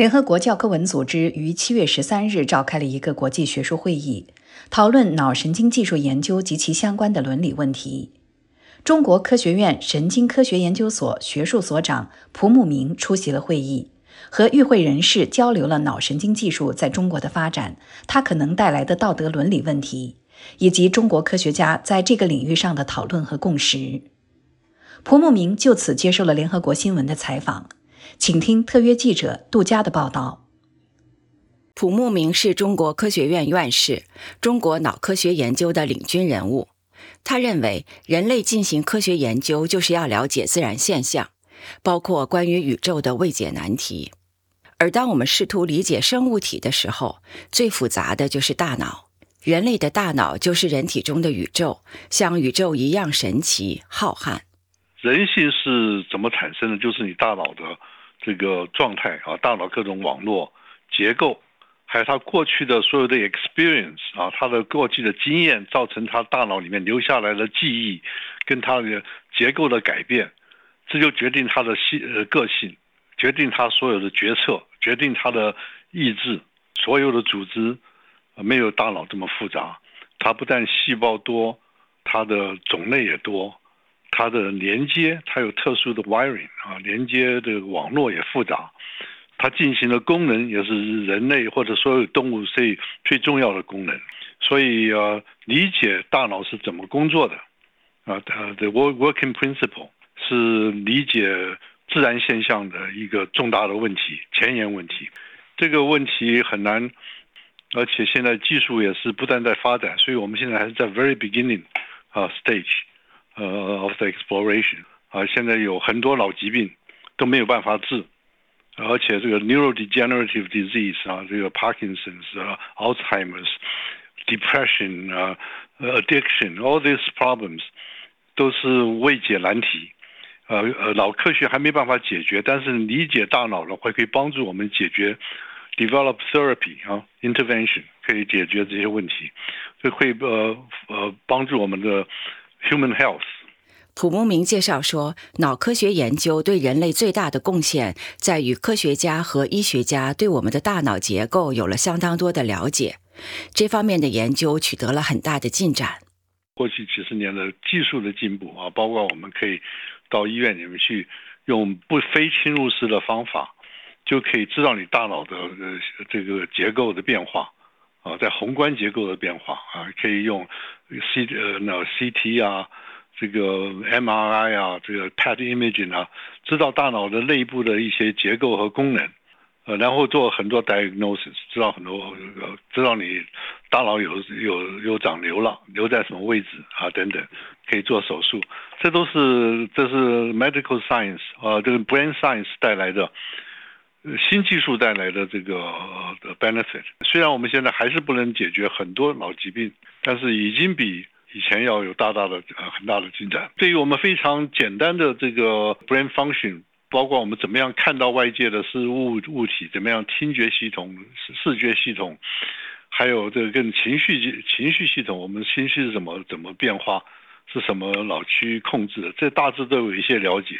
联合国教科文组织于七月十三日召开了一个国际学术会议，讨论脑神经技术研究及其相关的伦理问题。中国科学院神经科学研究所学术所长蒲慕明出席了会议，和与会人士交流了脑神经技术在中国的发展，它可能带来的道德伦理问题，以及中国科学家在这个领域上的讨论和共识。蒲慕明就此接受了联合国新闻的采访。请听特约记者杜佳的报道。蒲慕明是中国科学院院士，中国脑科学研究的领军人物。他认为，人类进行科学研究就是要了解自然现象，包括关于宇宙的未解难题。而当我们试图理解生物体的时候，最复杂的就是大脑。人类的大脑就是人体中的宇宙，像宇宙一样神奇浩瀚。人性是怎么产生的？就是你大脑的。这个状态啊，大脑各种网络结构，还有他过去的所有的 experience 啊，他的过去的经验，造成他大脑里面留下来的记忆，跟他的结构的改变，这就决定他的性呃个性，决定他所有的决策，决定他的意志。所有的组织没有大脑这么复杂，它不但细胞多，它的种类也多。它的连接，它有特殊的 wiring 啊，连接的网络也复杂，它进行的功能也是人类或者所有动物最最重要的功能。所以呃，理解大脑是怎么工作的啊，呃，the work working principle 是理解自然现象的一个重大的问题，前沿问题。这个问题很难，而且现在技术也是不断在发展，所以我们现在还是在 very beginning 啊 stage。呃，of the exploration 啊，现在有很多老疾病都没有办法治，而且这个 neurodegenerative disease 啊，这个 Parkinson's 啊，Alzheimer's、depression 啊，addiction，all these problems 都是未解难题。呃呃，老科学还没办法解决，但是理解大脑的话，可以帮助我们解决 develop therapy 啊，intervention 可以解决这些问题，这会呃呃帮助我们的。 Human health。普慕明介绍说，脑科学研究对人类最大的贡献在于科学家和医学家对我们的大脑结构有了相当多的了解，这方面的研究取得了很大的进展。过去几十年的技术的进步啊，包括我们可以到医院里面去用不非侵入式的方法，就可以知道你大脑的呃这个结构的变化。啊，在宏观结构的变化啊，可以用 C 呃那 CT 啊，这个 MRI 啊，这个 PET imaging 啊，知道大脑的内部的一些结构和功能，呃，然后做很多 diagnosis，知道很多，知道你大脑有有有长瘤了，瘤在什么位置啊等等，可以做手术，这都是这是 medical science 啊，这个 brain science 带来的。新技术带来的这个 benefit，虽然我们现在还是不能解决很多老疾病，但是已经比以前要有大大的呃很大的进展。对于我们非常简单的这个 brain function，包括我们怎么样看到外界的事物物体，怎么样听觉系统、视觉系统，还有这个跟情绪情绪系统，我们情绪是怎么怎么变化，是什么脑区控制的，这大致都有一些了解。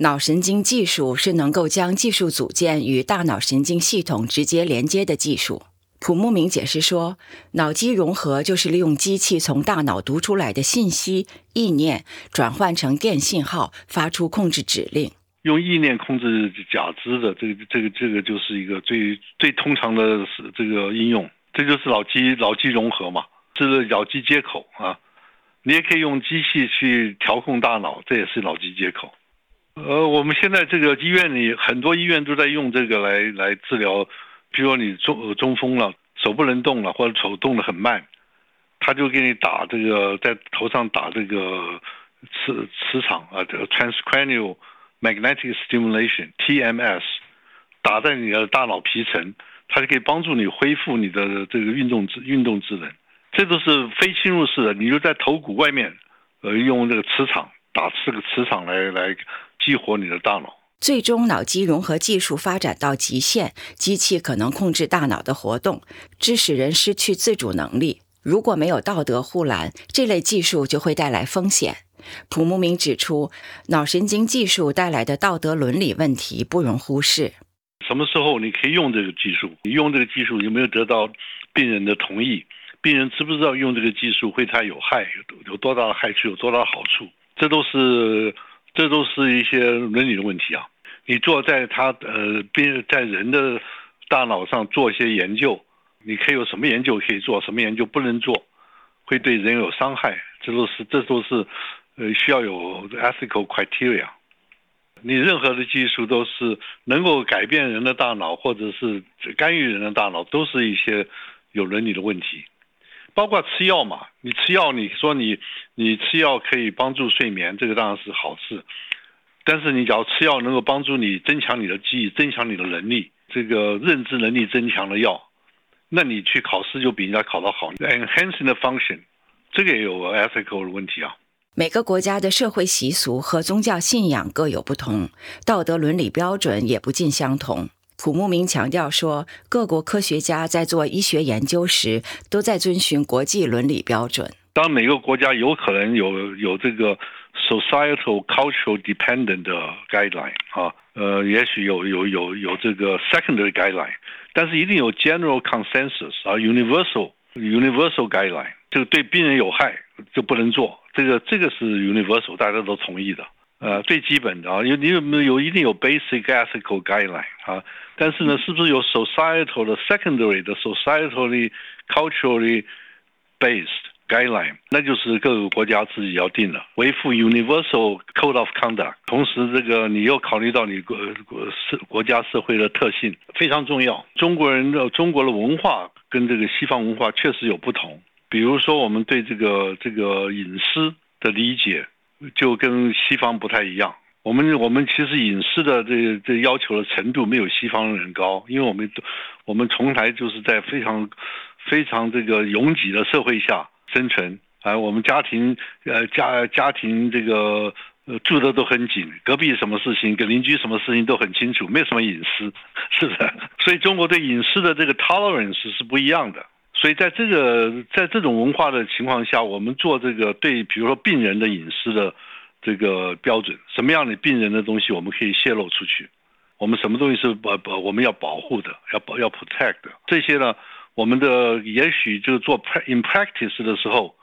脑神经技术是能够将技术组件与大脑神经系统直接连接的技术。蒲慕明解释说，脑机融合就是利用机器从大脑读出来的信息、意念转换成电信号，发出控制指令。用意念控制假肢的这个、这个、这个就是一个最最通常的这个应用。这就是脑机脑机融合嘛，这是脑机接口啊。你也可以用机器去调控大脑，这也是脑机接口。呃，我们现在这个医院里很多医院都在用这个来来治疗，比如说你中中风了，手不能动了，或者手动得很慢，他就给你打这个在头上打这个磁磁场啊，这个 transcranial magnetic stimulation（TMS），打在你的大脑皮层，它就可以帮助你恢复你的这个运动智运动智能。这都是非侵入式的，你就在头骨外面，呃，用这个磁场打这个磁场来来。激活你的大脑。最终，脑机融合技术发展到极限，机器可能控制大脑的活动，致使人失去自主能力。如果没有道德护栏，这类技术就会带来风险。蒲慕明指出，脑神经技术带来的道德伦理问题不容忽视。什么时候你可以用这个技术？你用这个技术有没有得到病人的同意？病人知不知道用这个技术会他有害？有有多大的害处？有多大的好处？这都是这都是一些伦理的问题啊！你做在他呃病在人的大脑上做一些研究，你可以有什么研究可以做，什么研究不能做，会对人有伤害？这都是这都是呃需要有 ethical criteria。你任何的技术都是能够改变人的大脑，或者是干预人的大脑，都是一些有伦理的问题。包括吃药嘛，你吃药，你说你你吃药可以帮助睡眠，这个当然是好事。但是你只要吃药能够帮助你增强你的记忆、增强你的能力，这个认知能力增强的药，那你去考试就比人家考得好。Enhancing the function，这个也有 ethical 的问题啊。每个国家的社会习俗和宗教信仰各有不同，道德伦理标准也不尽相同。普慕明强调说，各国科学家在做医学研究时，都在遵循国际伦理标准。当每个国家有可能有有这个 societal cultural dependent 的 guideline 啊，呃，也许有有有有这个 secondary guideline，但是一定有 general consensus 啊，universal universal guideline，这个对病人有害就不能做。这个这个是 universal，大家都同意的，呃，最基本的啊，有你有没有有一定有 basic ethical guideline 啊，但是呢，是不是有 societal 的 secondary 的 societally culturally based guideline？那就是各个国家自己要定的，维护 universal code of conduct。同时，这个你又考虑到你国国社国家社会的特性非常重要。中国人的中国的文化跟这个西方文化确实有不同。比如说，我们对这个这个隐私的理解就跟西方不太一样。我们我们其实隐私的这这要求的程度没有西方人高，因为我们我们从来就是在非常非常这个拥挤的社会下生存啊。我们家庭呃家家庭这个呃住的都很紧，隔壁什么事情跟邻居什么事情都很清楚，没有什么隐私，是不是？所以中国对隐私的这个 tolerance 是不一样的。所以在这个在这种文化的情况下，我们做这个对，比如说病人的隐私的这个标准，什么样的病人的东西我们可以泄露出去，我们什么东西是保保我们要保护的，要保要 protect 的这些呢？我们的也许就是做 in practice 的时候，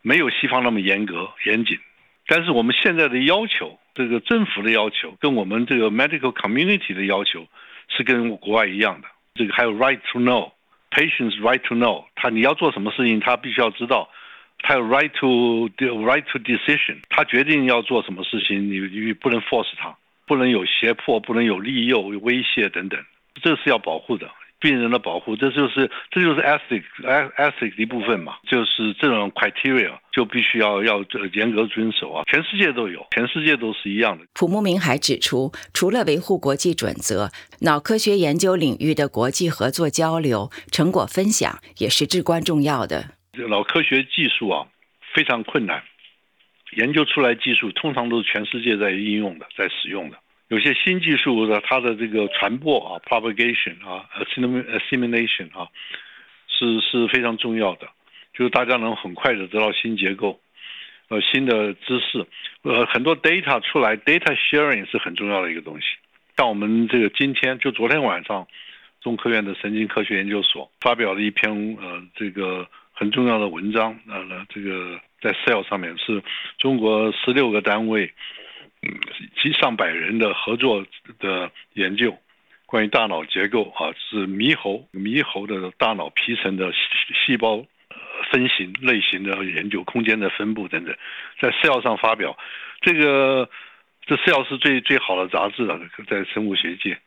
没有西方那么严格严谨，但是我们现在的要求，这个政府的要求跟我们这个 medical community 的要求是跟国外一样的，这个还有 right to know。Patients right to know，他你要做什么事情，他必须要知道，他有 right to right to decision，他决定要做什么事情，你你不能 force 他，不能有胁迫，不能有利诱、威胁等等，这是要保护的。病人的保护，这就是这就是 ethics ethics 一部分嘛，就是这种 criteria 就必须要要严格遵守啊，全世界都有，全世界都是一样的。普慕明还指出，除了维护国际准则，脑科学研究领域的国际合作交流、成果分享也是至关重要的。脑科学技术啊，非常困难，研究出来技术通常都是全世界在应用的，在使用的。有些新技术的它的这个传播啊，propagation 啊，assimilation 啊，是是非常重要的，就是大家能很快的得到新结构，呃，新的知识，呃，很多 data 出来，data sharing 是很重要的一个东西。像我们这个今天就昨天晚上，中科院的神经科学研究所发表了一篇呃这个很重要的文章，呃，这个在 Cell 上面是中国十六个单位。嗯及上百人的合作的研究，关于大脑结构啊，是猕猴猕猴的大脑皮层的细细胞分型类型的研究，空间的分布等等，在 Cell 上发表。这个这 Cell 是最最好的杂志了，在生物学界。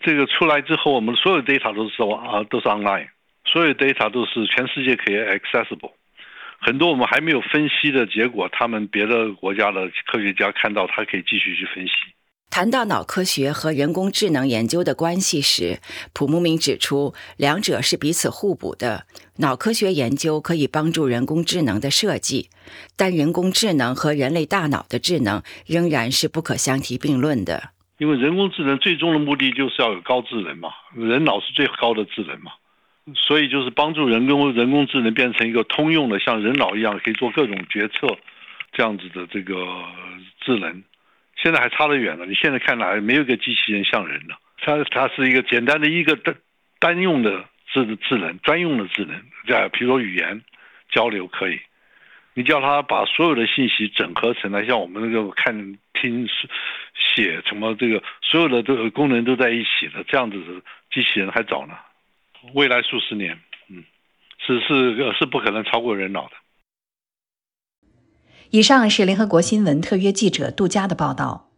这个出来之后，我们所有 data 都是啊都是 online，所有 data 都是全世界可以 accessible。很多我们还没有分析的结果，他们别的国家的科学家看到，他可以继续去分析。谈到脑科学和人工智能研究的关系时，蒲慕明指出，两者是彼此互补的。脑科学研究可以帮助人工智能的设计，但人工智能和人类大脑的智能仍然是不可相提并论的。因为人工智能最终的目的就是要有高智能嘛，人脑是最高的智能嘛。所以就是帮助人工人工智能变成一个通用的，像人脑一样可以做各种决策，这样子的这个智能，现在还差得远了。你现在看哪没有一个机器人像人呢？它它是一个简单的一个单单用的智智能，专用的智能，在比如说语言交流可以。你叫他把所有的信息整合成来，像我们那个看、听、写什么这个所有的这个功能都在一起的，这样子的机器人还早呢。未来数十年，嗯，是是是不可能超过人脑的。以上是联合国新闻特约记者杜佳的报道。